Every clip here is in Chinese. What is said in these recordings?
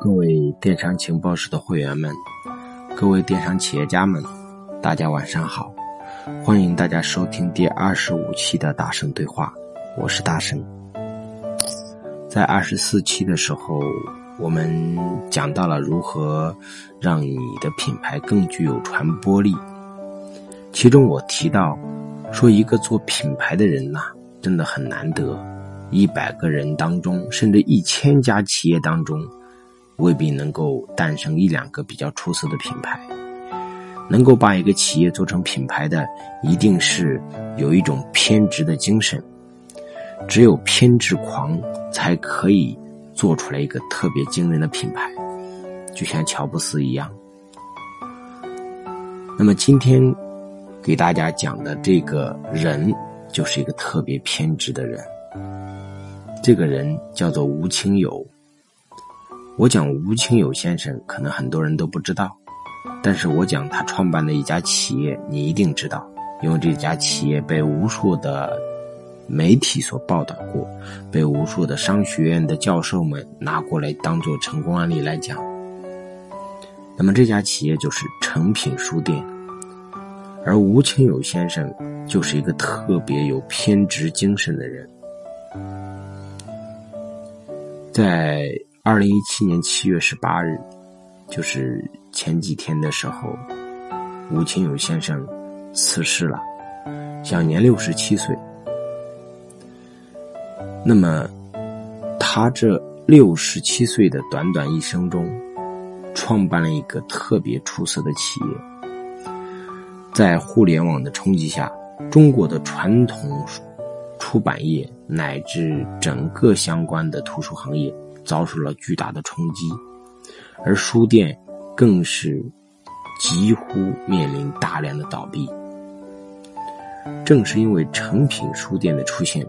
各位电商情报室的会员们，各位电商企业家们，大家晚上好！欢迎大家收听第二十五期的大圣对话，我是大圣。在二十四期的时候，我们讲到了如何让你的品牌更具有传播力。其中我提到说，一个做品牌的人呐，真的很难得。一百个人当中，甚至一千家企业当中。未必能够诞生一两个比较出色的品牌，能够把一个企业做成品牌的，一定是有一种偏执的精神。只有偏执狂才可以做出来一个特别惊人的品牌，就像乔布斯一样。那么今天给大家讲的这个人，就是一个特别偏执的人。这个人叫做吴清友。我讲吴清友先生，可能很多人都不知道，但是我讲他创办的一家企业，你一定知道，因为这家企业被无数的媒体所报道过，被无数的商学院的教授们拿过来当做成功案例来讲。那么这家企业就是诚品书店，而吴清友先生就是一个特别有偏执精神的人，在。二零一七年七月十八日，就是前几天的时候，吴清友先生辞世了，享年六十七岁。那么，他这六十七岁的短短一生中，创办了一个特别出色的企业。在互联网的冲击下，中国的传统出版业乃至整个相关的图书行业。遭受了巨大的冲击，而书店更是几乎面临大量的倒闭。正是因为成品书店的出现，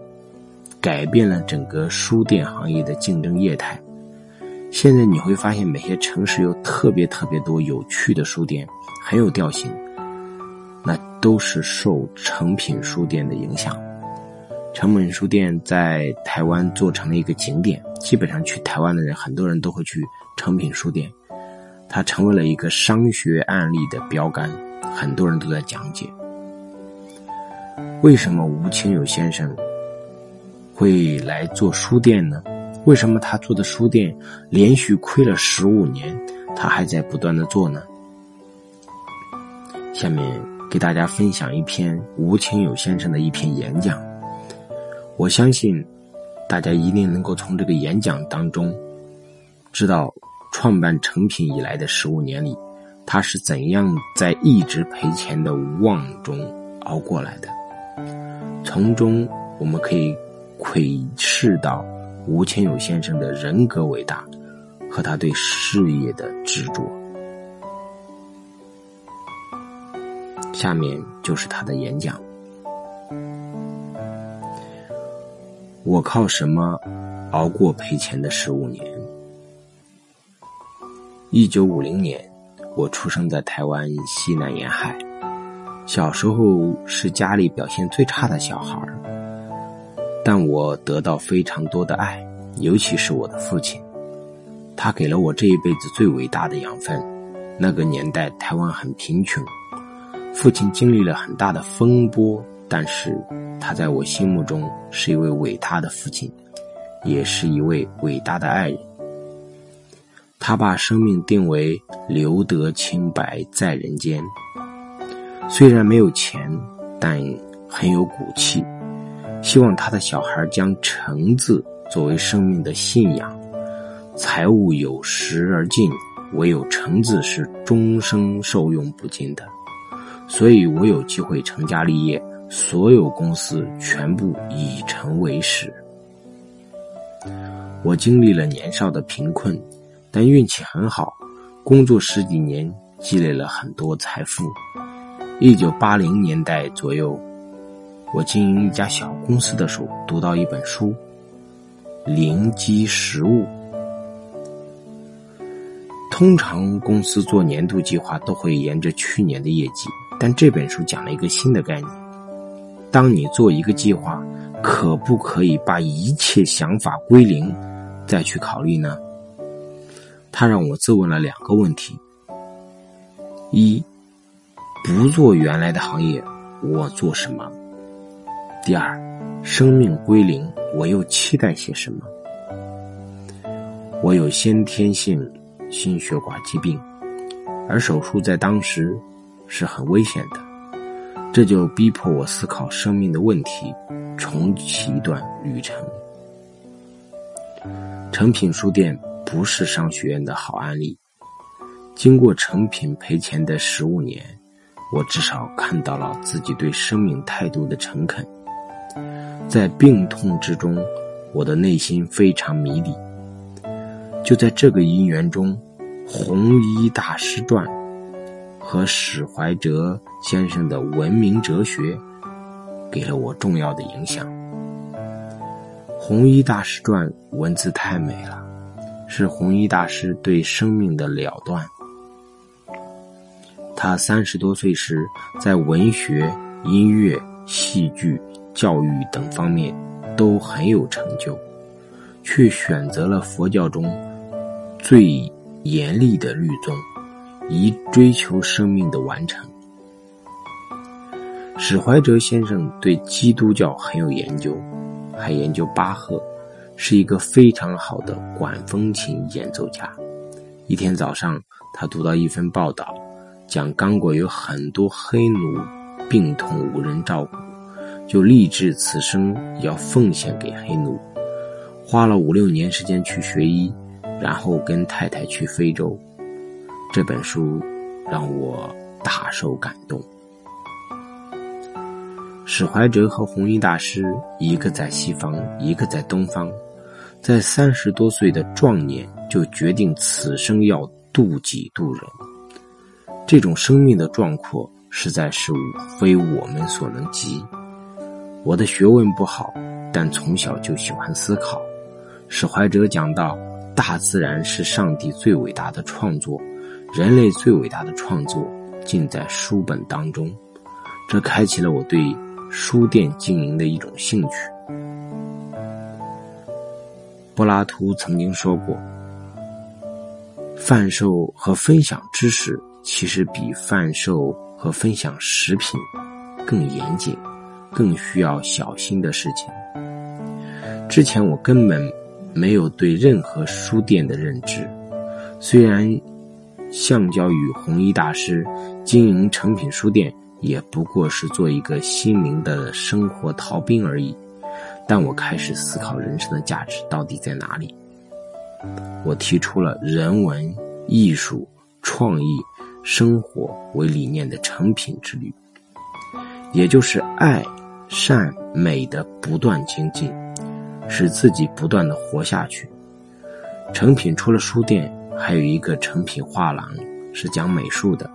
改变了整个书店行业的竞争业态。现在你会发现，每些城市有特别特别多有趣的书店，很有调性，那都是受成品书店的影响。成品书店在台湾做成了一个景点，基本上去台湾的人，很多人都会去成品书店，它成为了一个商学案例的标杆，很多人都在讲解。为什么吴清友先生会来做书店呢？为什么他做的书店连续亏了十五年，他还在不断的做呢？下面给大家分享一篇吴清友先生的一篇演讲。我相信，大家一定能够从这个演讲当中，知道创办成品以来的十五年里，他是怎样在一直赔钱的无望中熬过来的。从中我们可以窥视到吴清友先生的人格伟大和他对事业的执着。下面就是他的演讲。我靠什么熬过赔钱的十五年？一九五零年，我出生在台湾西南沿海。小时候是家里表现最差的小孩但我得到非常多的爱，尤其是我的父亲，他给了我这一辈子最伟大的养分。那个年代台湾很贫穷，父亲经历了很大的风波。但是，他在我心目中是一位伟大的父亲，也是一位伟大的爱人。他把生命定为留得清白在人间。虽然没有钱，但很有骨气。希望他的小孩将“诚”字作为生命的信仰。财物有时而尽，唯有“诚”字是终生受用不尽的。所以我有机会成家立业。所有公司全部以诚为始。我经历了年少的贫困，但运气很好，工作十几年积累了很多财富。一九八零年代左右，我经营一家小公司的时候，读到一本书《灵机实物》。通常公司做年度计划都会沿着去年的业绩，但这本书讲了一个新的概念。当你做一个计划，可不可以把一切想法归零，再去考虑呢？他让我自问了两个问题：一，不做原来的行业，我做什么？第二，生命归零，我又期待些什么？我有先天性心血管疾病，而手术在当时是很危险的，这就逼迫我思考生命的问题，重启一段旅程。诚品书店不是商学院的好案例。经过诚品赔钱的十五年，我至少看到了自己对生命态度的诚恳。在病痛之中，我的内心非常迷离。就在这个因缘中，《红衣大师传》和史怀哲先生的文明哲学给了我重要的影响。弘一大师传文字太美了，是弘一大师对生命的了断。他三十多岁时，在文学、音乐、戏剧、教育等方面都很有成就，却选择了佛教中最严厉的律宗，以追求生命的完成。史怀哲先生对基督教很有研究。还研究巴赫，是一个非常好的管风琴演奏家。一天早上，他读到一份报道，讲刚果有很多黑奴病痛无人照顾，就立志此生要奉献给黑奴。花了五六年时间去学医，然后跟太太去非洲。这本书让我大受感动。史怀哲和弘一大师，一个在西方，一个在东方，在三十多岁的壮年就决定此生要渡己渡人。这种生命的壮阔，实在是非我们所能及。我的学问不好，但从小就喜欢思考。史怀哲讲到，大自然是上帝最伟大的创作，人类最伟大的创作尽在书本当中。这开启了我对。书店经营的一种兴趣。柏拉图曾经说过：“贩售和分享知识，其实比贩售和分享食品更严谨、更需要小心的事情。”之前我根本没有对任何书店的认知，虽然相较于弘一大师经营成品书店。也不过是做一个心灵的生活逃兵而已，但我开始思考人生的价值到底在哪里。我提出了人文、艺术、创意、生活为理念的成品之旅，也就是爱、善、美的不断精进，使自己不断的活下去。成品除了书店，还有一个成品画廊，是讲美术的。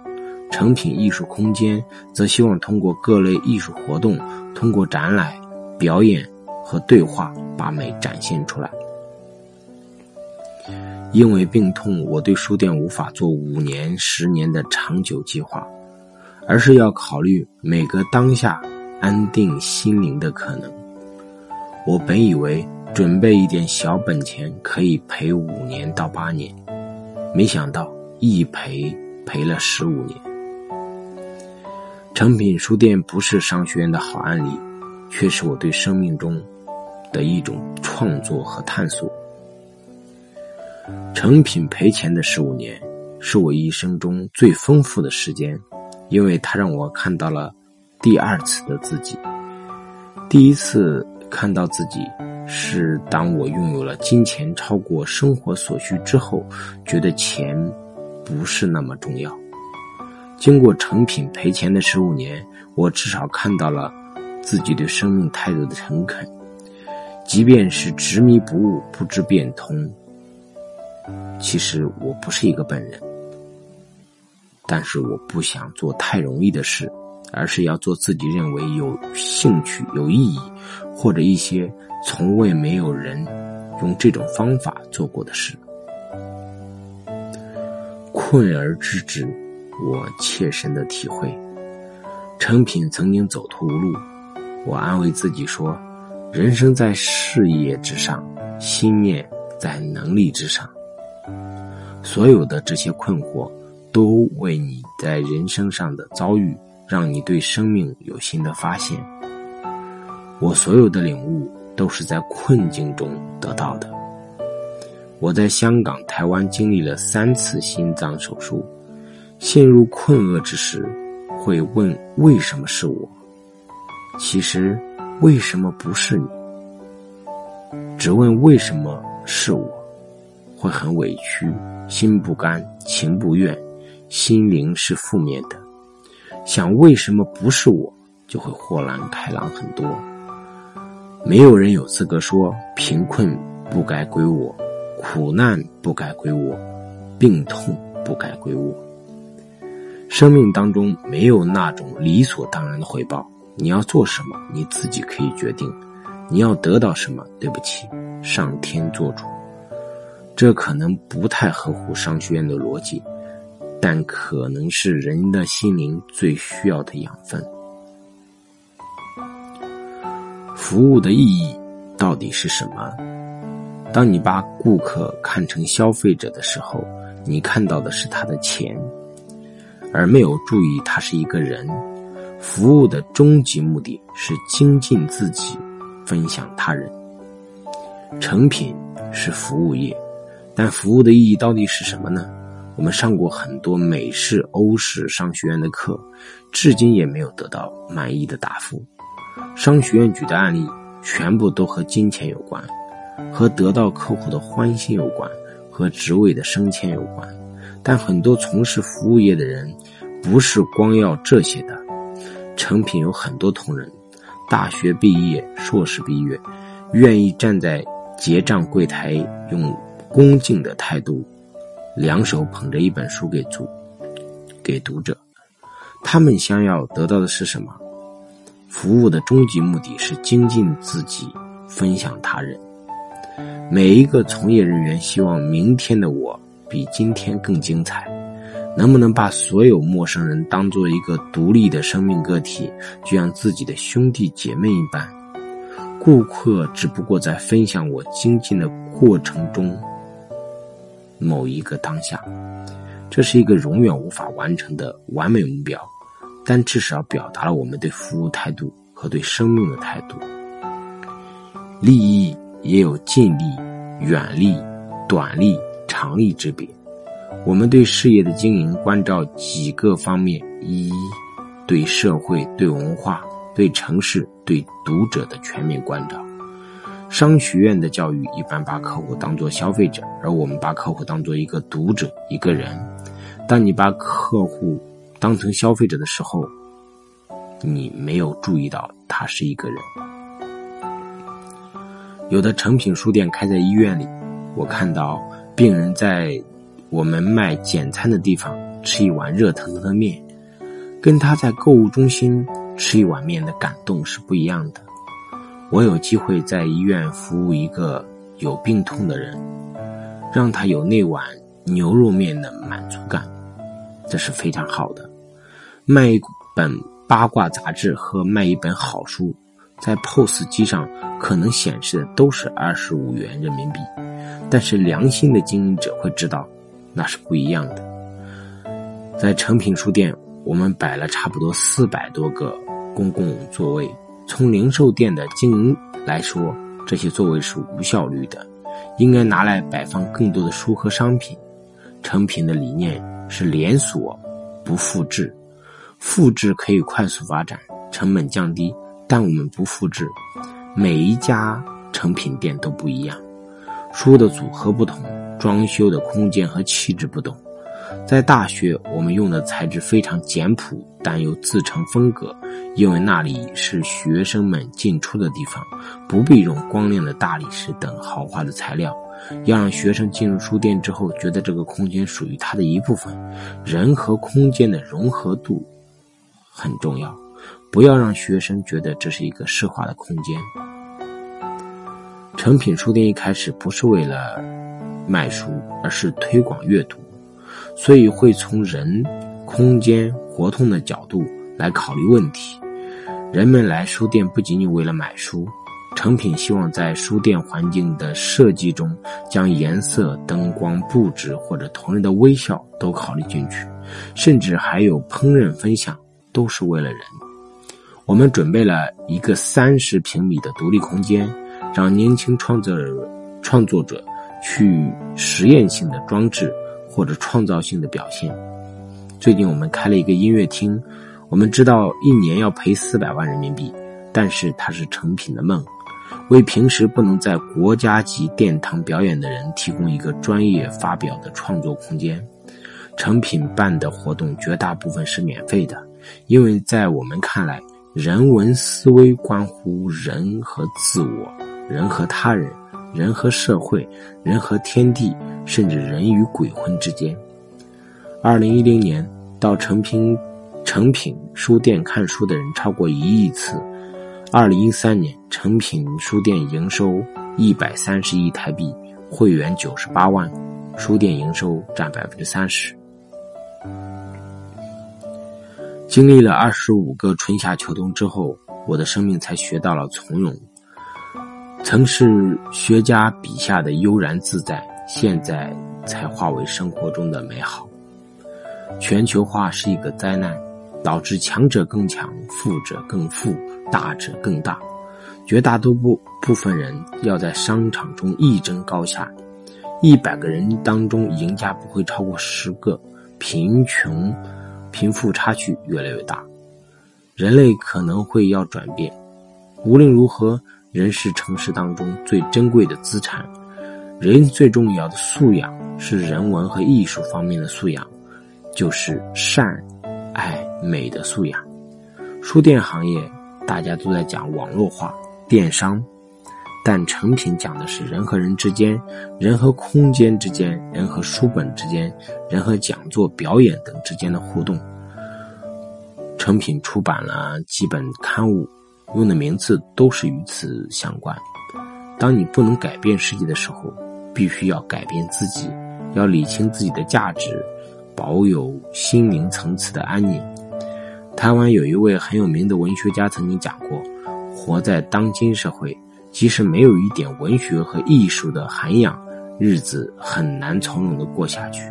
成品艺术空间则希望通过各类艺术活动，通过展览、表演和对话，把美展现出来。因为病痛，我对书店无法做五年、十年的长久计划，而是要考虑每个当下安定心灵的可能。我本以为准备一点小本钱可以赔五年到八年，没想到一赔赔了十五年。成品书店不是商学院的好案例，却是我对生命中的一种创作和探索。成品赔钱的十五年，是我一生中最丰富的时间，因为它让我看到了第二次的自己。第一次看到自己，是当我拥有了金钱超过生活所需之后，觉得钱不是那么重要。经过成品赔钱的十五年，我至少看到了自己对生命态度的诚恳。即便是执迷不悟、不知变通，其实我不是一个笨人。但是我不想做太容易的事，而是要做自己认为有兴趣、有意义，或者一些从未没有人用这种方法做过的事。困而知之。我切身的体会，成品曾经走投无路，我安慰自己说：人生在事业之上，心念在能力之上。所有的这些困惑，都为你在人生上的遭遇，让你对生命有新的发现。我所有的领悟，都是在困境中得到的。我在香港、台湾经历了三次心脏手术，陷入困厄之时，会问：为什么是我？其实，为什么不是你？只问为什么是我，会很委屈，心不甘，情不愿，心灵是负面的。想为什么不是我，就会豁然开朗很多。没有人有资格说贫困不该归我。苦难不该归我，病痛不该归我。生命当中没有那种理所当然的回报。你要做什么，你自己可以决定；你要得到什么，对不起，上天做主。这可能不太合乎商学院的逻辑，但可能是人的心灵最需要的养分。服务的意义到底是什么？当你把顾客看成消费者的时候，你看到的是他的钱，而没有注意他是一个人。服务的终极目的是精进自己，分享他人。成品是服务业，但服务的意义到底是什么呢？我们上过很多美式、欧式商学院的课，至今也没有得到满意的答复。商学院举的案例全部都和金钱有关。和得到客户的欢心有关，和职位的升迁有关，但很多从事服务业的人，不是光要这些的。成品有很多同仁，大学毕业、硕士毕业，愿意站在结账柜台，用恭敬的态度，两手捧着一本书给读，给读者。他们想要得到的是什么？服务的终极目的是精进自己，分享他人。每一个从业人员希望明天的我比今天更精彩。能不能把所有陌生人当做一个独立的生命个体，就像自己的兄弟姐妹一般？顾客只不过在分享我精进的过程中某一个当下。这是一个永远无法完成的完美目标，但至少表达了我们对服务态度和对生命的态度。利益。也有近利、远利、短利、长利之别。我们对事业的经营关照几个方面：一、对社会、对文化、对城市、对读者的全面关照。商学院的教育一般把客户当做消费者，而我们把客户当做一个读者、一个人。当你把客户当成消费者的时候，你没有注意到他是一个人。有的成品书店开在医院里，我看到病人在我们卖简餐的地方吃一碗热腾腾的面，跟他在购物中心吃一碗面的感动是不一样的。我有机会在医院服务一个有病痛的人，让他有那碗牛肉面的满足感，这是非常好的。卖一本八卦杂志和卖一本好书。在 POS 机上可能显示的都是二十五元人民币，但是良心的经营者会知道，那是不一样的。在成品书店，我们摆了差不多四百多个公共座位。从零售店的经营来说，这些座位是无效率的，应该拿来摆放更多的书和商品。成品的理念是连锁，不复制。复制可以快速发展，成本降低。但我们不复制，每一家成品店都不一样，书的组合不同，装修的空间和气质不同。在大学，我们用的材质非常简朴，但又自成风格，因为那里是学生们进出的地方，不必用光亮的大理石等豪华的材料。要让学生进入书店之后，觉得这个空间属于他的一部分。人和空间的融合度很重要。不要让学生觉得这是一个奢华的空间。成品书店一开始不是为了卖书，而是推广阅读，所以会从人、空间、活动的角度来考虑问题。人们来书店不仅仅为了买书，成品希望在书店环境的设计中，将颜色、灯光、布置或者同仁的微笑都考虑进去，甚至还有烹饪分享，都是为了人。我们准备了一个三十平米的独立空间，让年轻创作者创作者去实验性的装置或者创造性的表现。最近我们开了一个音乐厅，我们知道一年要赔四百万人民币，但是它是成品的梦。为平时不能在国家级殿堂表演的人提供一个专业发表的创作空间。成品办的活动绝大部分是免费的，因为在我们看来，人文思维关乎人和自我、人和他人、人和社会、人和天地，甚至人与鬼魂之间。二零一零年到成品成品书店看书的人超过一亿次。二零一三年，成品书店营收一百三十亿台币，会员九十八万，书店营收占百分之三十。经历了二十五个春夏秋冬之后，我的生命才学到了从容。曾是学家笔下的悠然自在，现在才化为生活中的美好。全球化是一个灾难。导致强者更强，富者更富，大者更大。绝大多部部分人要在商场中一争高下，一百个人当中赢家不会超过十个。贫穷、贫富差距越来越大，人类可能会要转变。无论如何，人是城市当中最珍贵的资产。人最重要的素养是人文和艺术方面的素养，就是善。爱美的素养，书店行业大家都在讲网络化、电商，但成品讲的是人和人之间、人和空间之间、人和书本之间、人和讲座、表演等之间的互动。成品出版了几本刊物，用的名字都是与此相关。当你不能改变世界的时候，必须要改变自己，要理清自己的价值。保有心灵层次的安宁。台湾有一位很有名的文学家曾经讲过：“活在当今社会，即使没有一点文学和艺术的涵养，日子很难从容的过下去。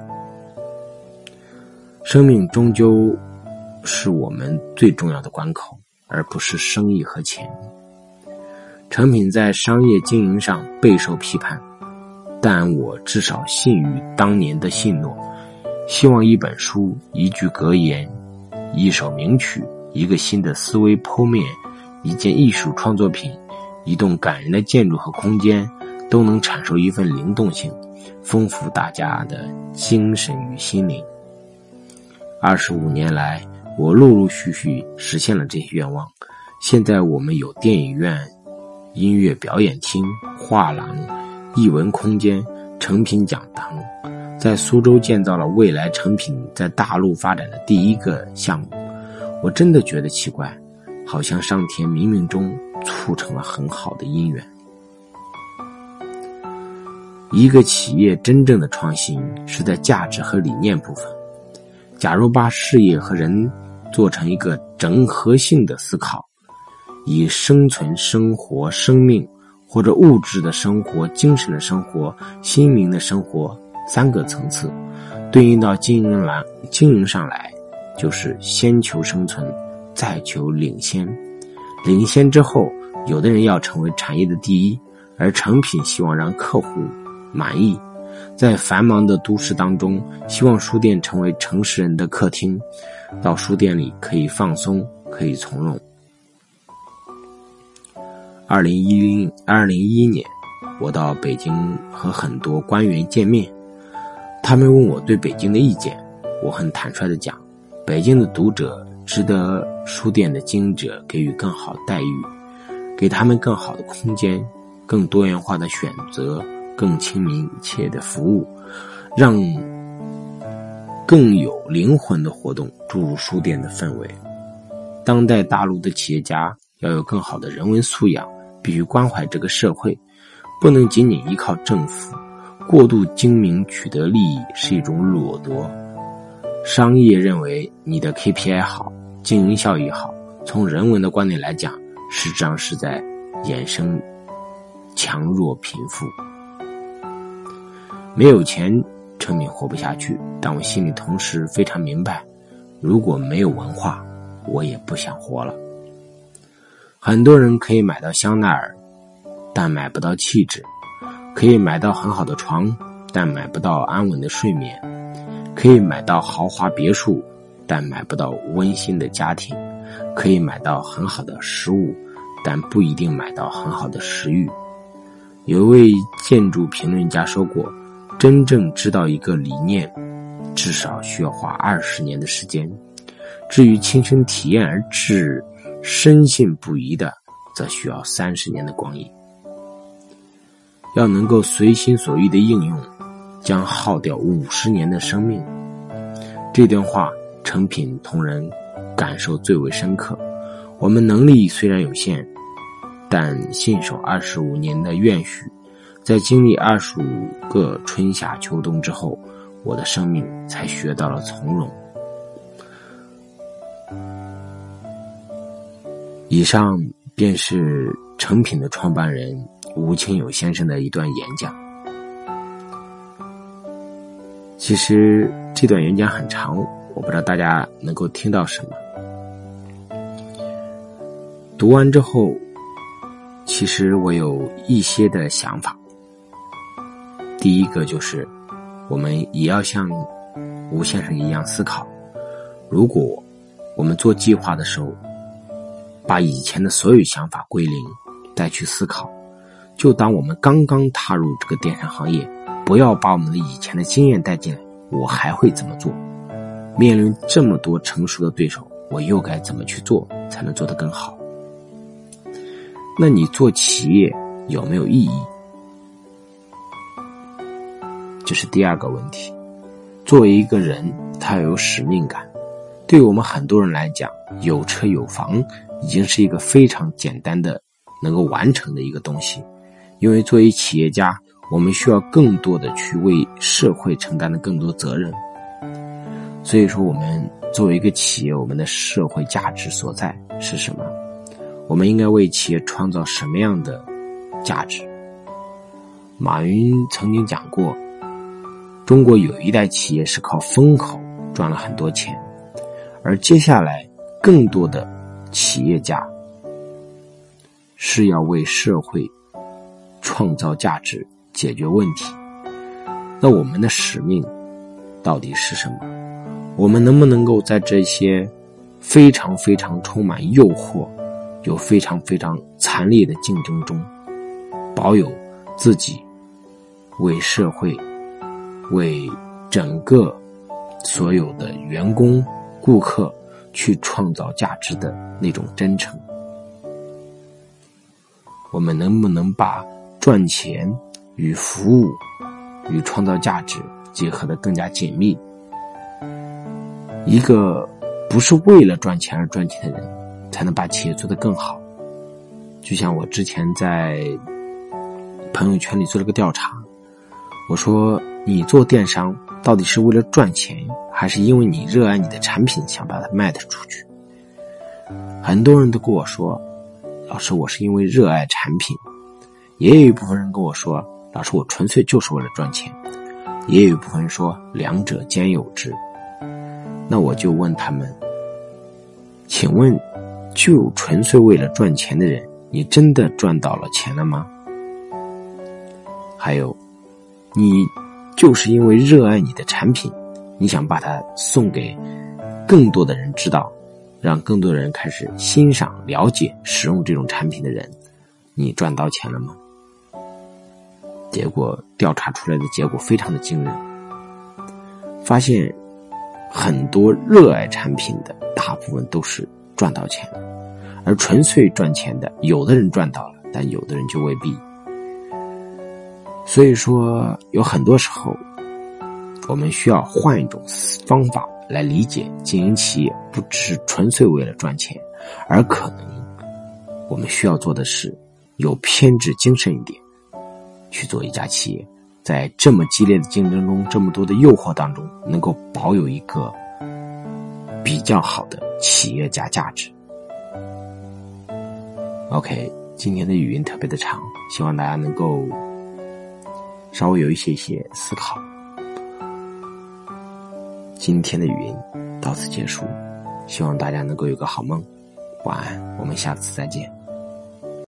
生命终究是我们最重要的关口，而不是生意和钱。”成品在商业经营上备受批判，但我至少信于当年的信诺。希望一本书、一句格言、一首名曲、一个新的思维剖面、一件艺术创作品、一栋感人的建筑和空间，都能阐述一份灵动性，丰富大家的精神与心灵。二十五年来，我陆陆续续实现了这些愿望。现在我们有电影院、音乐表演厅、画廊、艺文空间、成品讲堂。在苏州建造了未来成品在大陆发展的第一个项目，我真的觉得奇怪，好像上天冥冥中促成了很好的姻缘。一个企业真正的创新是在价值和理念部分。假如把事业和人做成一个整合性的思考，以生存、生活、生命或者物质的生活、精神的生活、心灵的生活。三个层次，对应到经营来经营上来，就是先求生存，再求领先。领先之后，有的人要成为产业的第一，而成品希望让客户满意。在繁忙的都市当中，希望书店成为城市人的客厅，到书店里可以放松，可以从容。二零一零二零一一年，我到北京和很多官员见面。他们问我对北京的意见，我很坦率的讲，北京的读者值得书店的经营者给予更好待遇，给他们更好的空间，更多元化的选择，更亲民切的服务，让更有灵魂的活动注入书店的氛围。当代大陆的企业家要有更好的人文素养，必须关怀这个社会，不能仅仅依靠政府。过度精明取得利益是一种掠夺。商业认为你的 KPI 好，经营效益好，从人文的观点来讲，实际上是在衍生强弱贫富。没有钱，成敏活不下去。但我心里同时非常明白，如果没有文化，我也不想活了。很多人可以买到香奈儿，但买不到气质；可以买到很好的床，但买不到安稳的睡眠；可以买到豪华别墅，但买不到温馨的家庭；可以买到很好的食物，但不一定买到很好的食欲。有一位建筑评论家说过：“真正知道一个理念，至少需要花二十年的时间；至于亲身体验而至。”深信不疑的，则需要三十年的光阴。要能够随心所欲的应用，将耗掉五十年的生命。这段话，成品同仁感受最为深刻。我们能力虽然有限，但信守二十五年的愿许，在经历二十五个春夏秋冬之后，我的生命才学到了从容。以上便是成品的创办人吴清友先生的一段演讲。其实这段演讲很长，我不知道大家能够听到什么。读完之后，其实我有一些的想法。第一个就是，我们也要像吴先生一样思考：如果我们做计划的时候。把以前的所有想法归零，再去思考。就当我们刚刚踏入这个电商行业，不要把我们的以前的经验带进来。我还会怎么做？面临这么多成熟的对手，我又该怎么去做才能做得更好？那你做企业有没有意义？这是第二个问题。作为一个人，他要有使命感。对我们很多人来讲，有车有房。已经是一个非常简单的能够完成的一个东西，因为作为企业家，我们需要更多的去为社会承担的更多责任。所以说，我们作为一个企业，我们的社会价值所在是什么？我们应该为企业创造什么样的价值？马云曾经讲过，中国有一代企业是靠风口赚了很多钱，而接下来更多的。企业家是要为社会创造价值、解决问题。那我们的使命到底是什么？我们能不能够在这些非常非常充满诱惑、又非常非常惨烈的竞争中，保有自己为社会、为整个所有的员工、顾客？去创造价值的那种真诚，我们能不能把赚钱与服务与创造价值结合的更加紧密？一个不是为了赚钱而赚钱的人，才能把企业做得更好。就像我之前在朋友圈里做了个调查，我说你做电商。到底是为了赚钱，还是因为你热爱你的产品，想把它卖得出去？很多人都跟我说：“老师，我是因为热爱产品。”也有一部分人跟我说：“老师，我纯粹就是为了赚钱。”也有一部分人说：“两者兼有之。”那我就问他们：“请问，就纯粹为了赚钱的人，你真的赚到了钱了吗？还有，你？”就是因为热爱你的产品，你想把它送给更多的人知道，让更多的人开始欣赏、了解、使用这种产品的人，你赚到钱了吗？结果调查出来的结果非常的惊人，发现很多热爱产品的大部分都是赚到钱，而纯粹赚钱的，有的人赚到了，但有的人就未必。所以说，有很多时候，我们需要换一种方法来理解经营企业，不只是纯粹为了赚钱，而可能我们需要做的是有偏执精神一点，去做一家企业，在这么激烈的竞争中，这么多的诱惑当中，能够保有一个比较好的企业家价值。OK，今天的语音特别的长，希望大家能够稍微有一些些思考。今天的语音到此结束，希望大家能够有个好梦，晚安，我们下次再见。